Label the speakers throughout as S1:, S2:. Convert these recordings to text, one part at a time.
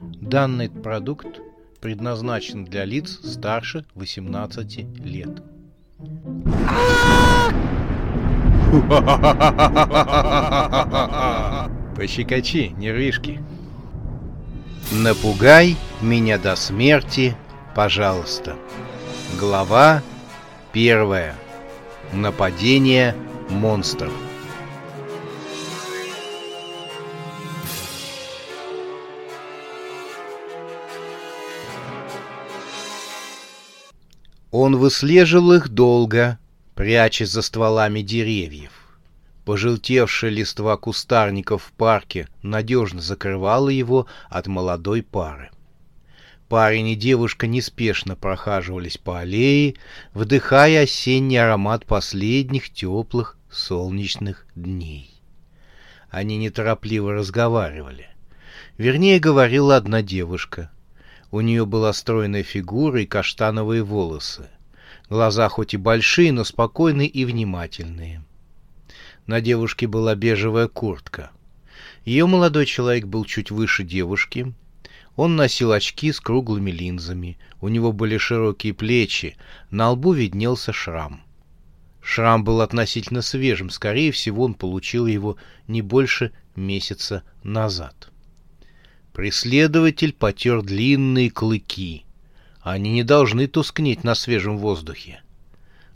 S1: Данный продукт предназначен для лиц старше 18 лет. Пощекочи, нервишки. Напугай меня до смерти, пожалуйста. Глава первая. Нападение монстров. Он выслеживал их долго, прячась за стволами деревьев. Пожелтевшая листва кустарников в парке надежно закрывала его от молодой пары. Парень и девушка неспешно прохаживались по аллее, вдыхая осенний аромат последних теплых солнечных дней. Они неторопливо разговаривали. Вернее, говорила одна девушка. У нее была стройная фигура и каштановые волосы. Глаза хоть и большие, но спокойные и внимательные. На девушке была бежевая куртка. Ее молодой человек был чуть выше девушки. Он носил очки с круглыми линзами. У него были широкие плечи. На лбу виднелся шрам. Шрам был относительно свежим. Скорее всего, он получил его не больше месяца назад. Преследователь потер длинные клыки. Они не должны тускнеть на свежем воздухе.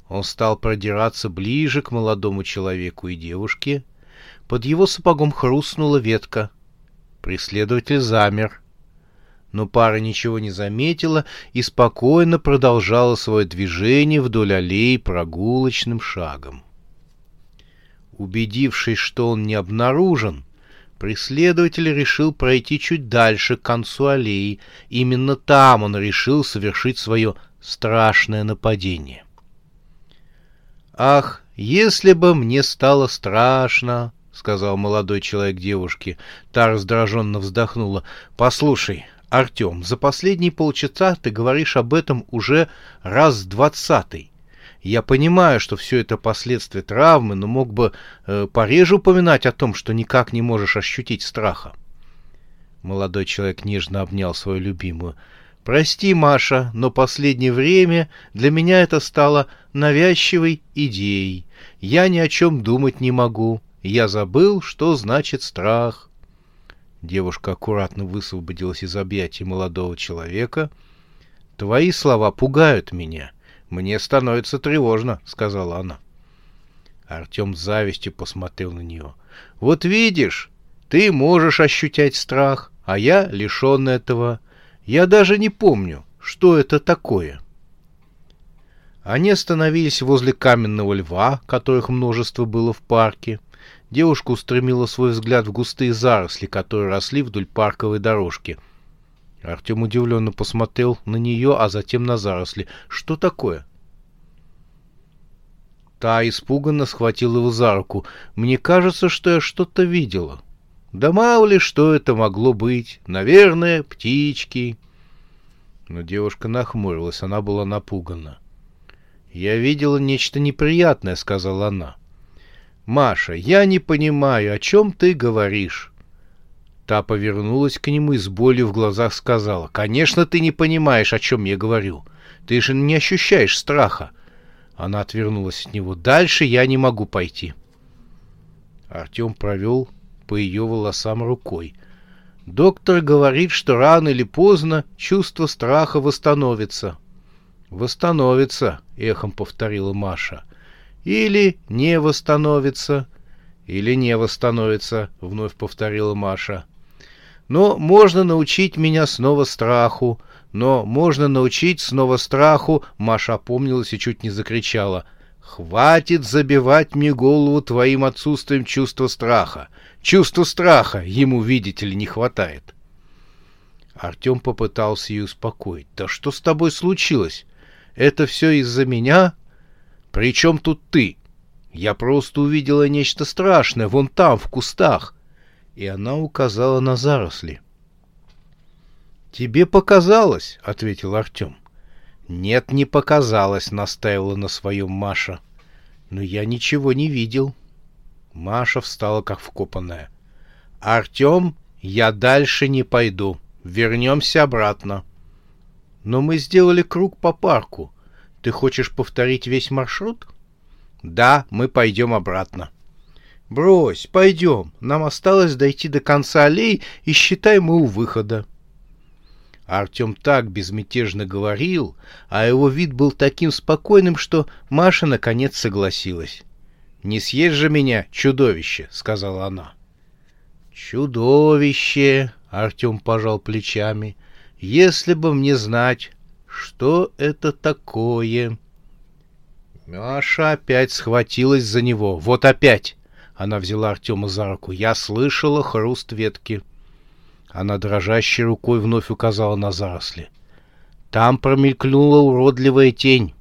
S1: Он стал продираться ближе к молодому человеку и девушке. Под его сапогом хрустнула ветка. Преследователь замер. Но пара ничего не заметила и спокойно продолжала свое движение вдоль аллеи прогулочным шагом. Убедившись, что он не обнаружен, Преследователь решил пройти чуть дальше, к концу аллеи. Именно там он решил совершить свое страшное нападение. «Ах, если бы мне стало страшно!» — сказал молодой человек девушке. Та раздраженно вздохнула. «Послушай, Артем, за последние полчаса ты говоришь об этом уже раз двадцатый. Я понимаю, что все это последствия травмы, но мог бы э, пореже упоминать о том, что никак не можешь ощутить страха. Молодой человек нежно обнял свою любимую. «Прости, Маша, но последнее время для меня это стало навязчивой идеей. Я ни о чем думать не могу. Я забыл, что значит страх». Девушка аккуратно высвободилась из объятий молодого человека. «Твои слова пугают меня. «Мне становится тревожно», — сказала она. Артем с завистью посмотрел на нее. «Вот видишь, ты можешь ощущать страх, а я лишен этого. Я даже не помню, что это такое». Они остановились возле каменного льва, которых множество было в парке. Девушка устремила свой взгляд в густые заросли, которые росли вдоль парковой дорожки — Артем удивленно посмотрел на нее, а затем на заросли. «Что такое?» Та испуганно схватила его за руку. «Мне кажется, что я что-то видела». «Да мало ли, что это могло быть. Наверное, птички». Но девушка нахмурилась, она была напугана. «Я видела нечто неприятное», — сказала она. «Маша, я не понимаю, о чем ты говоришь?» Та повернулась к нему и с болью в глазах сказала, «Конечно, ты не понимаешь, о чем я говорю. Ты же не ощущаешь страха». Она отвернулась от него. «Дальше я не могу пойти». Артем провел по ее волосам рукой. «Доктор говорит, что рано или поздно чувство страха восстановится». «Восстановится», — эхом повторила Маша. «Или не восстановится». «Или не восстановится», — вновь повторила Маша. Но можно научить меня снова страху. Но можно научить снова страху. Маша опомнилась и чуть не закричала. Хватит забивать мне голову твоим отсутствием чувства страха. Чувства страха ему, видите ли, не хватает. Артем попытался ее успокоить. Да что с тобой случилось? Это все из-за меня? Причем тут ты? Я просто увидела нечто страшное вон там, в кустах и она указала на заросли. «Тебе показалось», — ответил Артем. «Нет, не показалось», — настаивала на своем Маша. «Но я ничего не видел». Маша встала как вкопанная. «Артем, я дальше не пойду», вернемся обратно. Но мы сделали круг по парку. Ты хочешь повторить весь маршрут? Да, мы пойдем обратно. Брось, пойдем. Нам осталось дойти до конца аллеи, и считай мы у выхода. Артем так безмятежно говорил, а его вид был таким спокойным, что Маша наконец согласилась. «Не съешь же меня, чудовище!» — сказала она. «Чудовище!» — Артем пожал плечами. «Если бы мне знать, что это такое...» Маша опять схватилась за него. «Вот опять!» Она взяла Артема за руку. «Я слышала хруст ветки». Она дрожащей рукой вновь указала на заросли. Там промелькнула уродливая тень.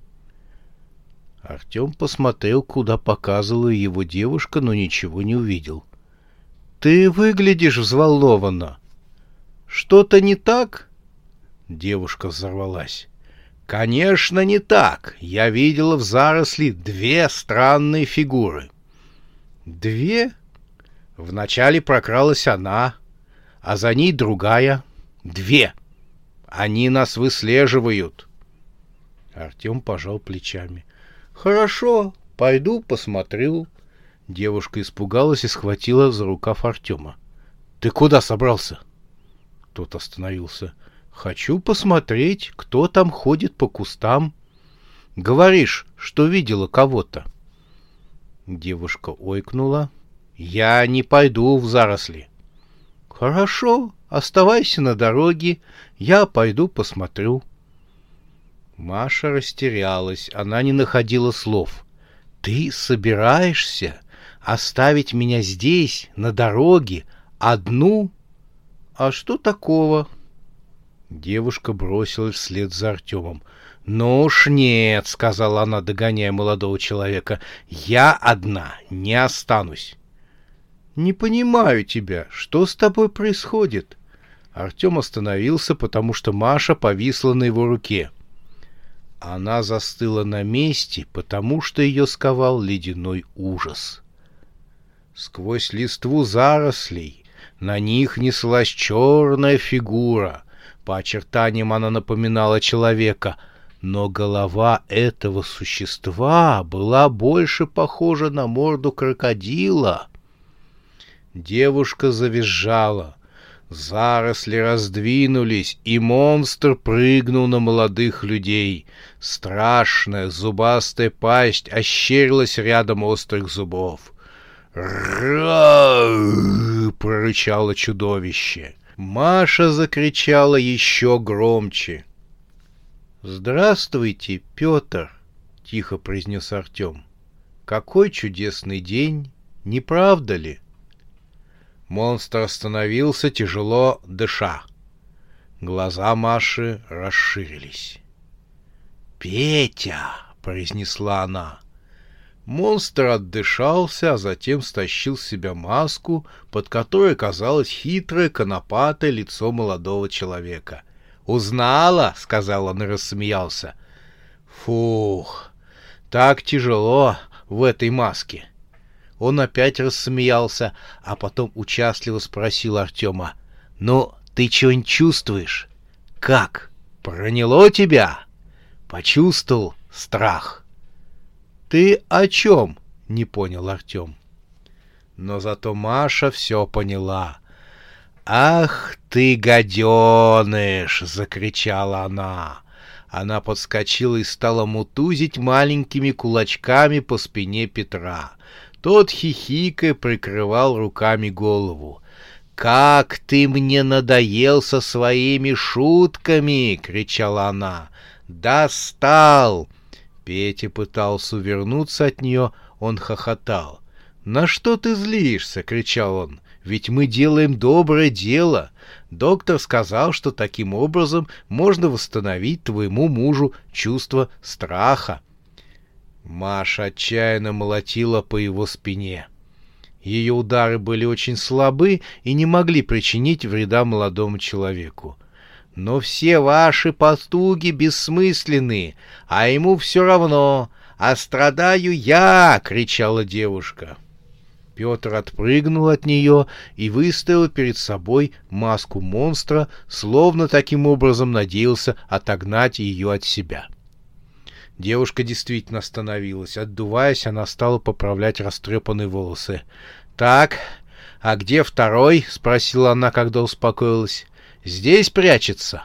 S1: Артем посмотрел, куда показывала его девушка, но ничего не увидел. «Ты выглядишь взволнованно. Что-то не так?» Девушка взорвалась. «Конечно, не так. Я видела в заросли две странные фигуры». «Две?» Вначале прокралась она, а за ней другая. Две. Они нас выслеживают. Артем пожал плечами. Хорошо, пойду посмотрю. Девушка испугалась и схватила за рукав Артема. Ты куда собрался? Тот остановился. Хочу посмотреть, кто там ходит по кустам. Говоришь, что видела кого-то. Девушка ойкнула. Я не пойду в заросли. «Хорошо, оставайся на дороге, я пойду посмотрю». Маша растерялась, она не находила слов. «Ты собираешься оставить меня здесь, на дороге, одну? А что такого?» Девушка бросилась вслед за Артемом. «Ну уж нет», — сказала она, догоняя молодого человека, — «я одна не останусь». «Не понимаю тебя. Что с тобой происходит?» Артем остановился, потому что Маша повисла на его руке. Она застыла на месте, потому что ее сковал ледяной ужас. Сквозь листву зарослей на них неслась черная фигура. По очертаниям она напоминала человека, но голова этого существа была больше похожа на морду крокодила — Девушка завизжала. Заросли раздвинулись, и монстр прыгнул на молодых людей. Страшная зубастая пасть ощерилась рядом острых зубов. «Ра!» — прорычало чудовище. Маша закричала еще громче. «Здравствуйте, Петр!» — тихо произнес Артем. «Какой чудесный день, не правда ли?» Монстр остановился, тяжело дыша. Глаза Маши расширились. «Петя!» — произнесла она. Монстр отдышался, а затем стащил с себя маску, под которой казалось хитрое конопатое лицо молодого человека. «Узнала?» — сказал он и рассмеялся. «Фух, так тяжело в этой маске. Он опять рассмеялся, а потом участливо спросил Артема. «Ну, ты что-нибудь чувствуешь? Как? Проняло тебя?» «Почувствовал страх». «Ты о чем?» — не понял Артем. Но зато Маша все поняла. «Ах ты, гаденыш!» — закричала она. Она подскочила и стала мутузить маленькими кулачками по спине Петра. Тот, хихикая, прикрывал руками голову. «Как ты мне надоел со своими шутками!» — кричала она. «Достал!» Петя пытался увернуться от нее, он хохотал. «На что ты злишься?» — кричал он. «Ведь мы делаем доброе дело. Доктор сказал, что таким образом можно восстановить твоему мужу чувство страха. Маша отчаянно молотила по его спине. Ее удары были очень слабы и не могли причинить вреда молодому человеку. «Но все ваши постуги бессмысленны, а ему все равно, а страдаю я!» — кричала девушка. Петр отпрыгнул от нее и выставил перед собой маску монстра, словно таким образом надеялся отогнать ее от себя. Девушка действительно остановилась. Отдуваясь, она стала поправлять растрепанные волосы. «Так, а где второй?» — спросила она, когда успокоилась. «Здесь прячется».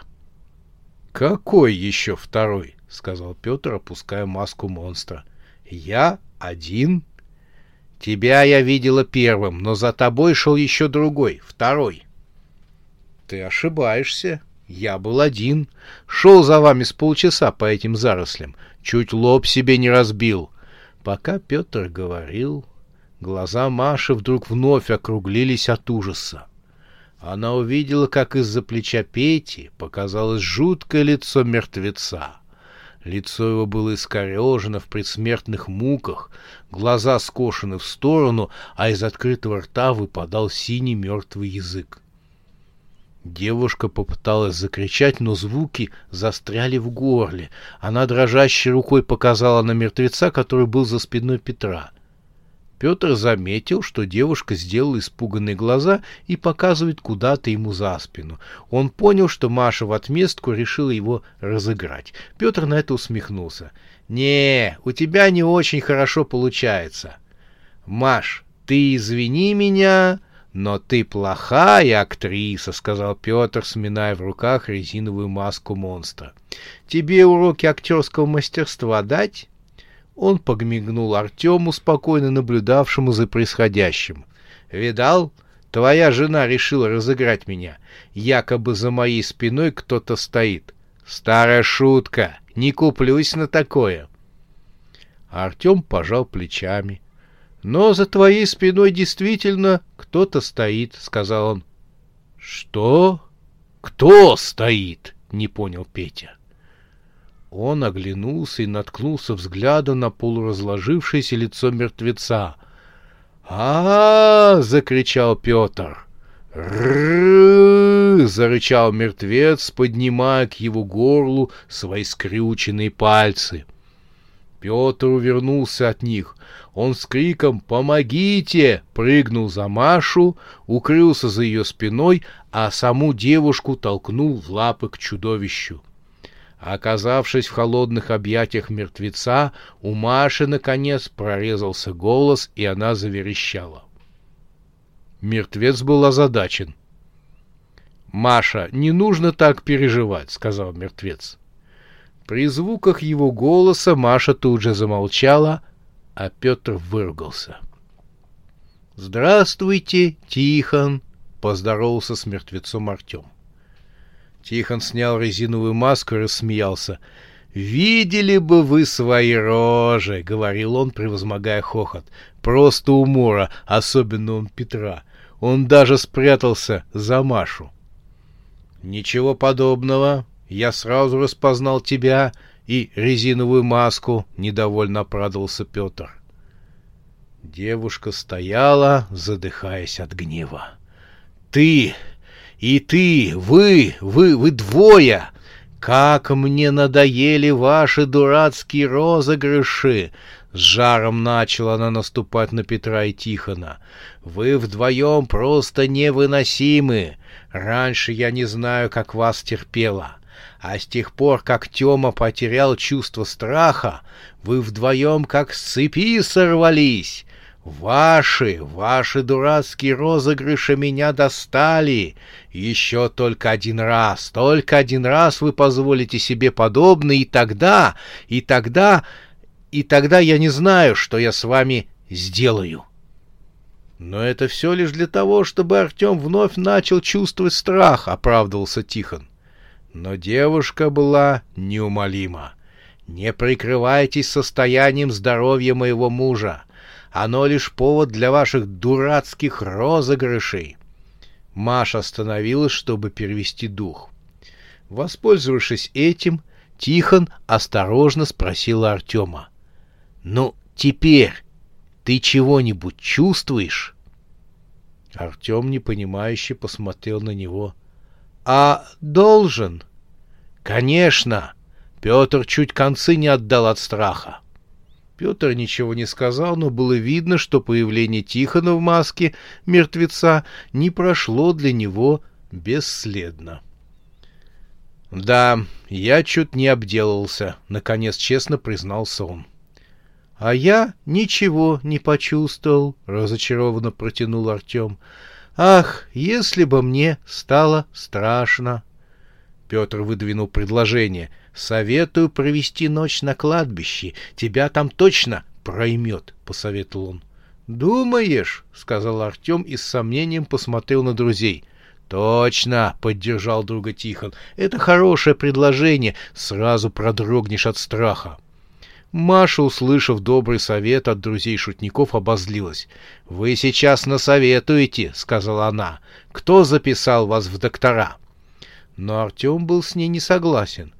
S1: «Какой еще второй?» — сказал Петр, опуская маску монстра. «Я один?» Тебя я видела первым, но за тобой шел еще другой, второй. Ты ошибаешься. Я был один. Шел за вами с полчаса по этим зарослям. Чуть лоб себе не разбил. Пока Петр говорил, глаза Маши вдруг вновь округлились от ужаса. Она увидела, как из-за плеча Пети показалось жуткое лицо мертвеца. Лицо его было искорежено в предсмертных муках, глаза скошены в сторону, а из открытого рта выпадал синий мертвый язык. Девушка попыталась закричать, но звуки застряли в горле. Она дрожащей рукой показала на мертвеца, который был за спиной Петра — Петр заметил, что девушка сделала испуганные глаза и показывает куда-то ему за спину. Он понял, что Маша в отместку решила его разыграть. Петр на это усмехнулся. «Не, у тебя не очень хорошо получается. Маш, ты извини меня, но ты плохая актриса», — сказал Петр, сминая в руках резиновую маску монстра. «Тебе уроки актерского мастерства дать?» Он подмигнул Артему, спокойно наблюдавшему за происходящим. «Видал? Твоя жена решила разыграть меня. Якобы за моей спиной кто-то стоит. Старая шутка. Не куплюсь на такое». Артем пожал плечами. «Но за твоей спиной действительно кто-то стоит», — сказал он. «Что? Кто стоит?» — не понял Петя. Он оглянулся и наткнулся взглядом на полуразложившееся лицо мертвеца. а, закричал Петр. «Ры!» — зарычал мертвец, поднимая к его горлу свои скрюченные пальцы. Петр увернулся от них. Он с криком «Помогите!» прыгнул за Машу, укрылся за ее спиной, а саму девушку толкнул в лапы к чудовищу. Оказавшись в холодных объятиях мертвеца, у Маши, наконец, прорезался голос, и она заверещала. Мертвец был озадачен. «Маша, не нужно так переживать», — сказал мертвец. При звуках его голоса Маша тут же замолчала, а Петр выругался. «Здравствуйте, Тихон!» — поздоровался с мертвецом Артем. Тихон снял резиновую маску и рассмеялся. «Видели бы вы свои рожи!» — говорил он, превозмогая хохот. «Просто умора, особенно он Петра. Он даже спрятался за Машу». «Ничего подобного. Я сразу распознал тебя и резиновую маску», — недовольно оправдывался Петр. Девушка стояла, задыхаясь от гнева. «Ты!» И ты, вы, вы, вы двое! Как мне надоели ваши дурацкие розыгрыши!» С жаром начала она наступать на Петра и Тихона. «Вы вдвоем просто невыносимы! Раньше я не знаю, как вас терпела. А с тех пор, как Тёма потерял чувство страха, вы вдвоем как с цепи сорвались. Ваши, ваши дурацкие розыгрыши меня достали. Еще только один раз, только один раз вы позволите себе подобное, и тогда, и тогда, и тогда я не знаю, что я с вами сделаю. Но это все лишь для того, чтобы Артем вновь начал чувствовать страх, оправдывался Тихон. Но девушка была неумолима. Не прикрывайтесь состоянием здоровья моего мужа. Оно лишь повод для ваших дурацких розыгрышей. Маша остановилась, чтобы перевести дух. Воспользовавшись этим, Тихон осторожно спросил Артема. «Ну, теперь ты чего-нибудь чувствуешь?» Артем непонимающе посмотрел на него. «А должен?» «Конечно!» Петр чуть концы не отдал от страха. Петр ничего не сказал, но было видно, что появление Тихона в маске мертвеца не прошло для него бесследно. «Да, я чуть не обделался», — наконец честно признался он. «А я ничего не почувствовал», — разочарованно протянул Артем. «Ах, если бы мне стало страшно!» Петр выдвинул предложение. «Советую провести ночь на кладбище. Тебя там точно проймет», — посоветовал он. «Думаешь?» — сказал Артем и с сомнением посмотрел на друзей. «Точно!» — поддержал друга Тихон. «Это хорошее предложение. Сразу продрогнешь от страха». Маша, услышав добрый совет от друзей-шутников, обозлилась. «Вы сейчас насоветуете», — сказала она. «Кто записал вас в доктора?» Но Артем был с ней не согласен.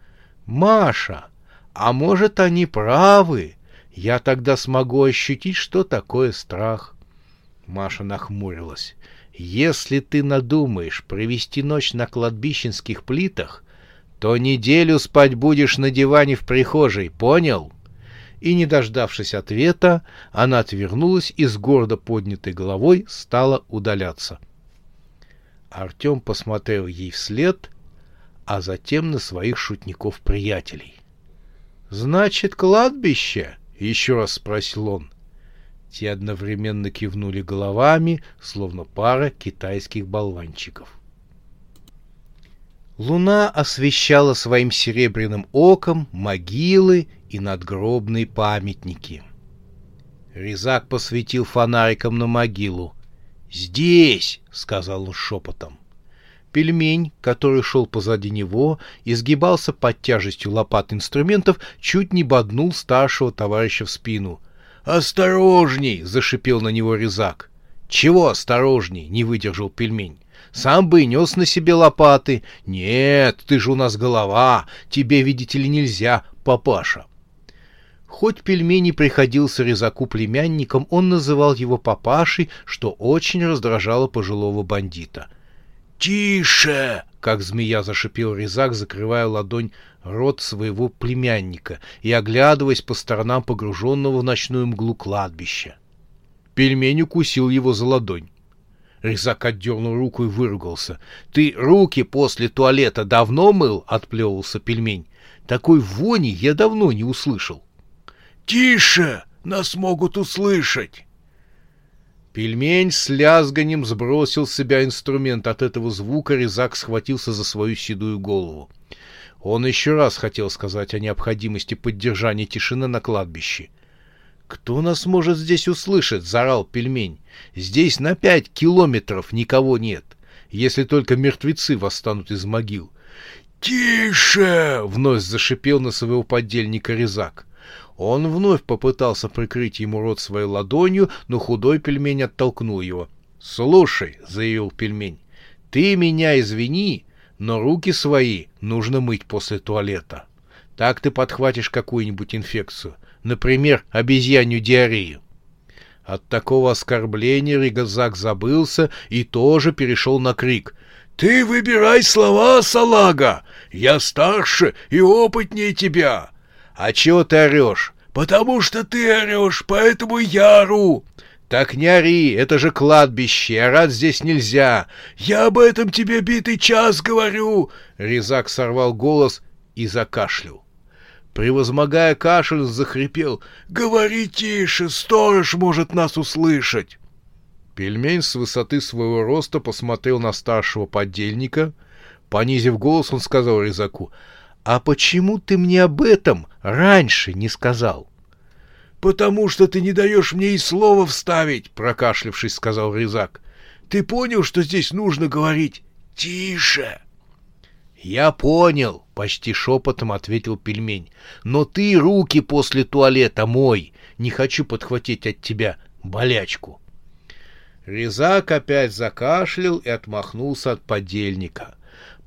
S1: «Маша, а может, они правы? Я тогда смогу ощутить, что такое страх». Маша нахмурилась. «Если ты надумаешь провести ночь на кладбищенских плитах, то неделю спать будешь на диване в прихожей, понял?» и, не дождавшись ответа, она отвернулась и с гордо поднятой головой стала удаляться. Артем посмотрел ей вслед, а затем на своих шутников-приятелей. «Значит, кладбище?» — еще раз спросил он. Те одновременно кивнули головами, словно пара китайских болванчиков. Луна освещала своим серебряным оком могилы и надгробные памятники. Резак посветил фонариком на могилу. «Здесь!» — сказал он шепотом. Пельмень, который шел позади него, изгибался под тяжестью лопат инструментов, чуть не боднул старшего товарища в спину. «Осторожней!» — зашипел на него резак. «Чего осторожней?» — не выдержал пельмень. Сам бы и нес на себе лопаты. Нет, ты же у нас голова, тебе, видите ли, нельзя, папаша. Хоть пельмени приходился резаку племянником, он называл его папашей, что очень раздражало пожилого бандита. «Тише!» — как змея зашипел резак, закрывая ладонь рот своего племянника и оглядываясь по сторонам погруженного в ночную мглу кладбища. Пельмень укусил его за ладонь. Резак отдернул руку и выругался. — Ты руки после туалета давно мыл? — отплевывался пельмень. — Такой вони я давно не услышал. — Тише! Нас могут услышать! Пельмень с лязганием сбросил с себя инструмент. От этого звука резак схватился за свою седую голову. Он еще раз хотел сказать о необходимости поддержания тишины на кладбище. — «Кто нас может здесь услышать?» — заорал пельмень. «Здесь на пять километров никого нет, если только мертвецы восстанут из могил». «Тише!» — вновь зашипел на своего подельника резак. Он вновь попытался прикрыть ему рот своей ладонью, но худой пельмень оттолкнул его. «Слушай», — заявил пельмень, — «ты меня извини, но руки свои нужно мыть после туалета. Так ты подхватишь какую-нибудь инфекцию например, обезьянью диарею. От такого оскорбления Ригазак забылся и тоже перешел на крик. «Ты выбирай слова, салага! Я старше и опытнее тебя!» «А чего ты орешь?» «Потому что ты орешь, поэтому я ору!» «Так не ори, это же кладбище, орать здесь нельзя!» «Я об этом тебе битый час говорю!» Резак сорвал голос и закашлял. Превозмогая кашель, захрипел. «Говори тише, сторож может нас услышать!» Пельмень с высоты своего роста посмотрел на старшего подельника. Понизив голос, он сказал резаку, «А почему ты мне об этом раньше не сказал?» «Потому что ты не даешь мне и слова вставить», — прокашлявшись, сказал резак. «Ты понял, что здесь нужно говорить тише?» «Я понял», — почти шепотом ответил пельмень. «Но ты руки после туалета мой. Не хочу подхватить от тебя болячку». Резак опять закашлял и отмахнулся от подельника.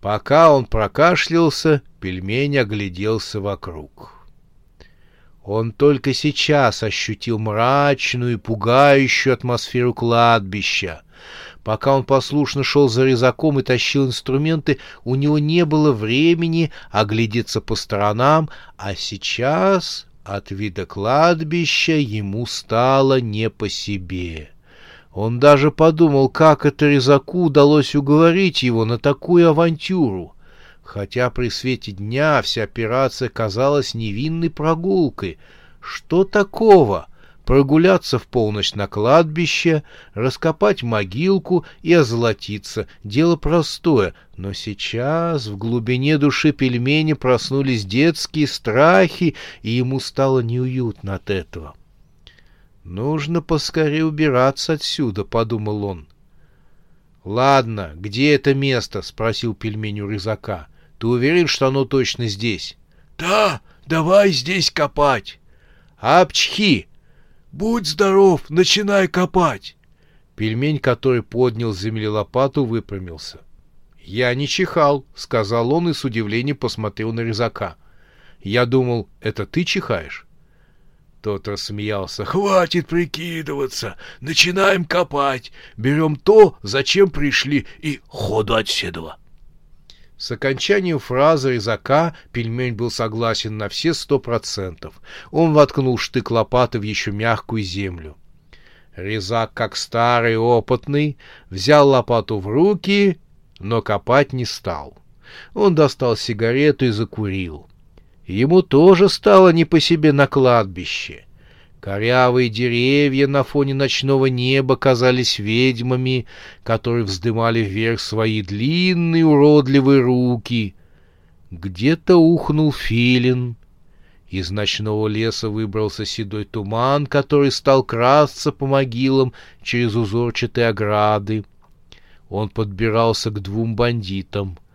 S1: Пока он прокашлялся, пельмень огляделся вокруг. Он только сейчас ощутил мрачную и пугающую атмосферу кладбища. Пока он послушно шел за резаком и тащил инструменты, у него не было времени оглядеться по сторонам, а сейчас От вида кладбища ему стало не по себе. Он даже подумал, как это резаку удалось уговорить его на такую авантюру. Хотя при свете дня вся операция казалась невинной прогулкой. Что такого? Прогуляться в полночь на кладбище, раскопать могилку и озолотиться — дело простое. Но сейчас в глубине души пельмени проснулись детские страхи, и ему стало неуютно от этого. «Нужно поскорее убираться отсюда», — подумал он. «Ладно, где это место?» — спросил пельмень у рызака. «Ты уверен, что оно точно здесь?»
S2: «Да, давай здесь копать».
S1: «Апчхи!»
S2: «Будь здоров, начинай копать!»
S1: Пельмень, который поднял с земли лопату, выпрямился. «Я не чихал», — сказал он и с удивлением посмотрел на резака. «Я думал, это ты чихаешь?»
S2: Тот рассмеялся. «Хватит прикидываться! Начинаем копать! Берем то, зачем пришли, и ходу отседова!»
S1: С окончанием фразы резака пельмень был согласен на все сто процентов. Он воткнул штык лопаты в еще мягкую землю. Резак, как старый опытный, взял лопату в руки, но копать не стал. Он достал сигарету и закурил. Ему тоже стало не по себе на кладбище. Корявые деревья на фоне ночного неба казались ведьмами, которые вздымали вверх свои длинные уродливые руки. Где-то ухнул филин. Из ночного леса выбрался седой туман, который стал красться по могилам через узорчатые ограды. Он подбирался к двум бандитам —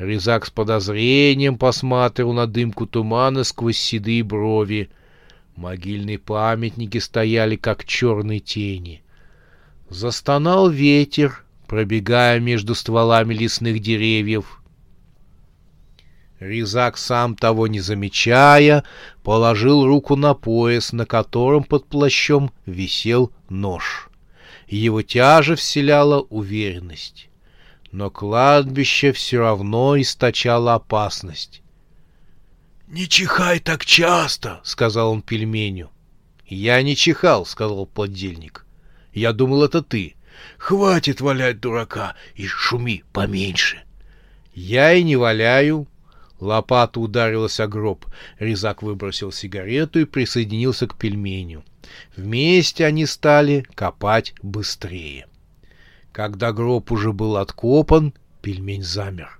S1: Резак с подозрением посматривал на дымку тумана сквозь седые брови. Могильные памятники стояли, как черные тени. Застонал ветер, пробегая между стволами лесных деревьев. Резак, сам того не замечая, положил руку на пояс, на котором под плащом висел нож. Его тяжесть вселяла уверенность но кладбище все равно источало опасность.
S2: — Не чихай так часто, — сказал он пельменю.
S1: — Я не чихал, — сказал поддельник. — Я думал, это ты.
S2: — Хватит валять дурака и шуми поменьше.
S1: — Я и не валяю. Лопата ударилась о гроб. Резак выбросил сигарету и присоединился к пельменю. Вместе они стали копать быстрее. Когда гроб уже был откопан, пельмень замер.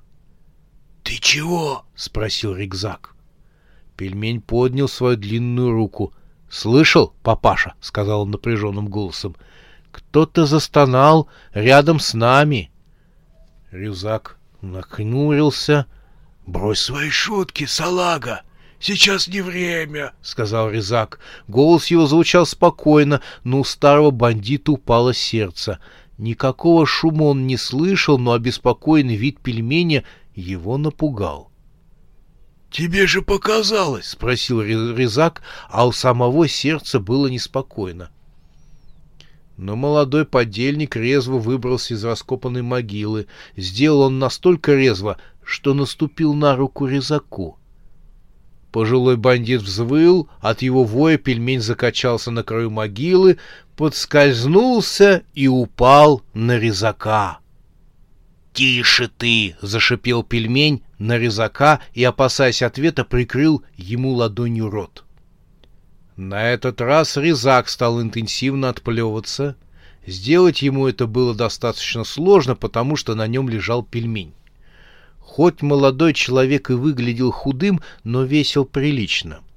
S2: — Ты чего?
S1: — спросил Рикзак. Пельмень поднял свою длинную руку. — Слышал, папаша? — сказал он напряженным голосом. — Кто-то застонал рядом с нами. Рюзак нахмурился.
S2: — Брось свои шутки, салага! Сейчас не время, — сказал Резак.
S1: Голос его звучал спокойно, но у старого бандита упало сердце. Никакого шума он не слышал, но обеспокоенный вид пельменя его напугал.
S2: — Тебе же показалось? — спросил Резак, а у самого сердца было неспокойно.
S1: Но молодой подельник резво выбрался из раскопанной могилы. Сделал он настолько резво, что наступил на руку Резаку. Пожилой бандит взвыл, от его воя пельмень закачался на краю могилы, подскользнулся и упал на резака. «Тише ты!» — зашипел пельмень на резака и, опасаясь ответа, прикрыл ему ладонью рот. На этот раз резак стал интенсивно отплевываться. Сделать ему это было достаточно сложно, потому что на нем лежал пельмень. Хоть молодой человек и выглядел худым, но весил прилично —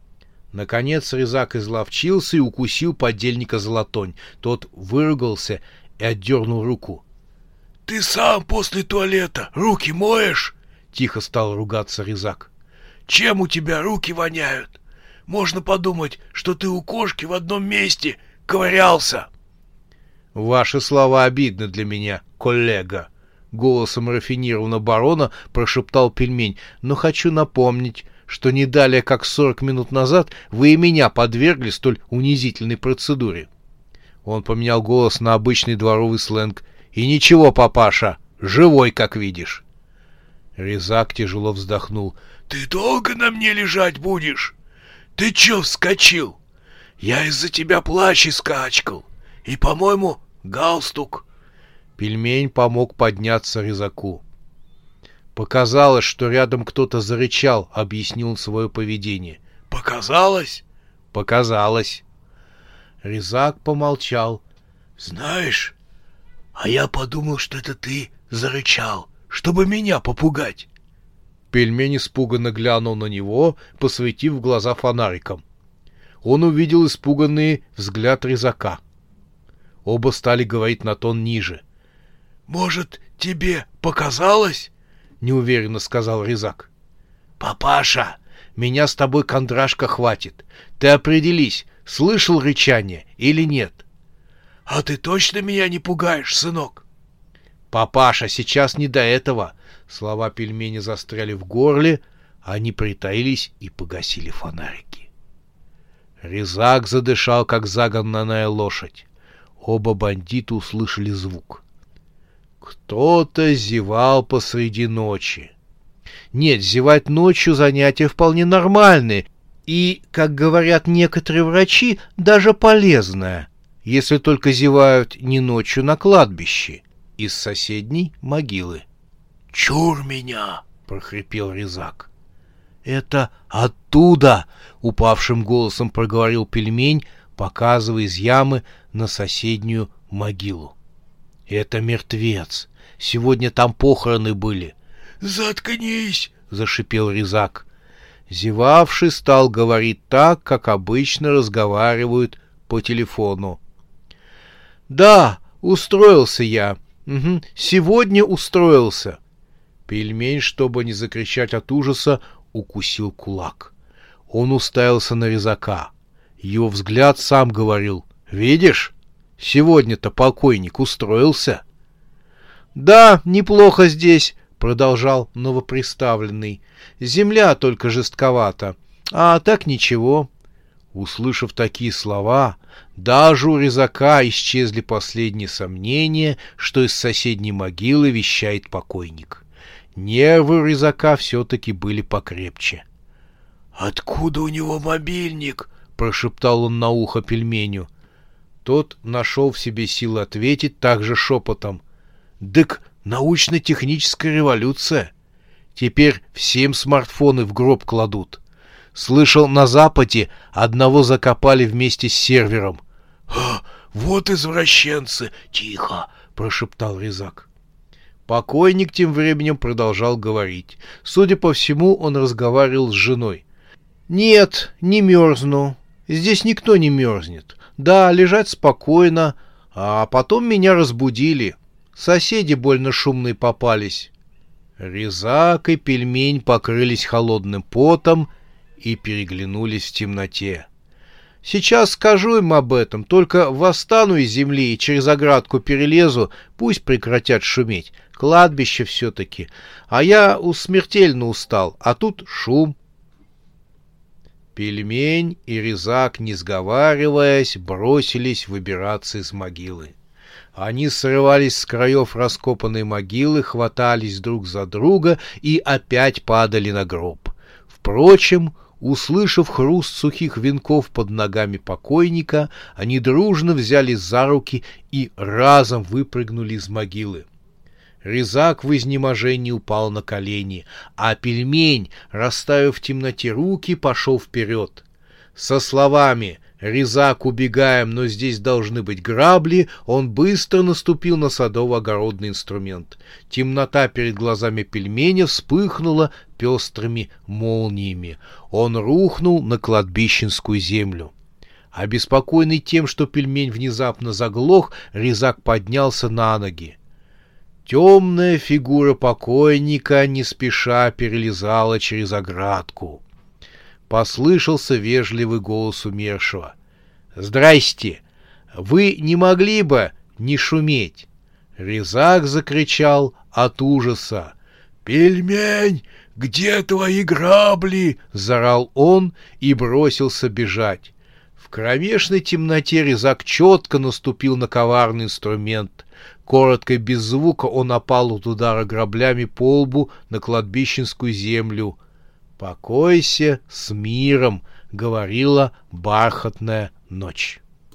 S1: Наконец Резак изловчился и укусил подельника за латонь. Тот выругался и отдернул руку.
S2: — Ты сам после туалета руки моешь?
S1: — тихо стал ругаться Резак.
S2: — Чем у тебя руки воняют? Можно подумать, что ты у кошки в одном месте ковырялся.
S1: — Ваши слова обидны для меня, коллега. Голосом рафинированного барона прошептал пельмень. Но хочу напомнить, что не далее, как сорок минут назад, вы и меня подвергли столь унизительной процедуре. Он поменял голос на обычный дворовый сленг. «И ничего, папаша, живой, как видишь».
S2: Резак тяжело вздохнул. «Ты долго на мне лежать будешь? Ты чё вскочил? Я из-за тебя плащ искачкал. И, по-моему, галстук.
S1: Пельмень помог подняться резаку. Показалось, что рядом кто-то зарычал, объяснил свое поведение.
S2: Показалось?
S1: Показалось. Резак помолчал.
S2: Знаешь, а я подумал, что это ты зарычал, чтобы меня попугать.
S1: Пельмень испуганно глянул на него, посветив глаза фонариком. Он увидел испуганный взгляд резака. Оба стали говорить на тон ниже.
S2: «Может, тебе показалось?»
S1: — неуверенно сказал резак.
S2: «Папаша,
S1: меня с тобой кондрашка хватит. Ты определись, слышал рычание или нет?»
S2: «А ты точно меня не пугаешь, сынок?»
S1: «Папаша, сейчас не до этого!» Слова пельмени застряли в горле, они притаились и погасили фонарики. Резак задышал, как загнанная лошадь. Оба бандита услышали звук. Кто-то зевал посреди ночи. Нет, зевать ночью занятие вполне нормальное и, как говорят некоторые врачи, даже полезное, если только зевают не ночью на кладбище, из соседней могилы.
S2: «Чур меня!»
S1: — прохрипел Резак. «Это оттуда!» — упавшим голосом проговорил пельмень, показывая из ямы на соседнюю могилу. «Это мертвец. Сегодня там похороны были».
S2: «Заткнись!»
S1: — зашипел Резак. Зевавший стал говорить так, как обычно разговаривают по телефону. «Да, устроился я. Угу. Сегодня устроился. Пельмень, чтобы не закричать от ужаса, укусил кулак. Он уставился на резака. Его взгляд сам говорил. «Видишь, сегодня-то покойник устроился». «Да, неплохо здесь», — продолжал новоприставленный. «Земля только жестковата, а так ничего». Услышав такие слова, даже у резака исчезли последние сомнения, что из соседней могилы вещает покойник. Нервы резака все-таки были покрепче.
S2: «Откуда у него мобильник?»
S1: — прошептал он на ухо пельменю. Тот нашел в себе силы ответить также шепотом. «Дык, научно-техническая революция. Теперь всем смартфоны в гроб кладут. Слышал, на Западе одного закопали вместе с сервером».
S2: «А, вот извращенцы!» «Тихо!» — прошептал Резак.
S1: Покойник тем временем продолжал говорить. Судя по всему, он разговаривал с женой. «Нет, не мерзну. Здесь никто не мерзнет. Да, лежать спокойно. А потом меня разбудили. Соседи больно шумные попались». Резак и пельмень покрылись холодным потом и переглянулись в темноте. Сейчас скажу им об этом, только восстану из земли и через оградку перелезу, пусть прекратят шуметь. Кладбище все-таки. А я усмертельно устал, а тут шум. Пельмень и Резак, не сговариваясь, бросились выбираться из могилы. Они срывались с краев раскопанной могилы, хватались друг за друга и опять падали на гроб. Впрочем, Услышав хруст сухих венков под ногами покойника, они дружно взялись за руки и разом выпрыгнули из могилы. Резак в изнеможении упал на колени, а пельмень, расставив в темноте руки, пошел вперед. Со словами «Резак, убегаем, но здесь должны быть грабли», он быстро наступил на садово-огородный инструмент. Темнота перед глазами пельменя вспыхнула пестрыми молниями. Он рухнул на кладбищенскую землю. Обеспокоенный тем, что пельмень внезапно заглох, Резак поднялся на ноги. Темная фигура покойника не спеша перелезала через оградку послышался вежливый голос умершего. «Здрасте! Вы не могли бы не шуметь?» Резак закричал от ужаса.
S2: «Пельмень, где твои грабли?»
S1: — зарал он и бросился бежать. В кромешной темноте Резак четко наступил на коварный инструмент. Коротко и без звука он опал от удара граблями по лбу на кладбищенскую землю — «Покойся с миром», — говорила бархатная ночь.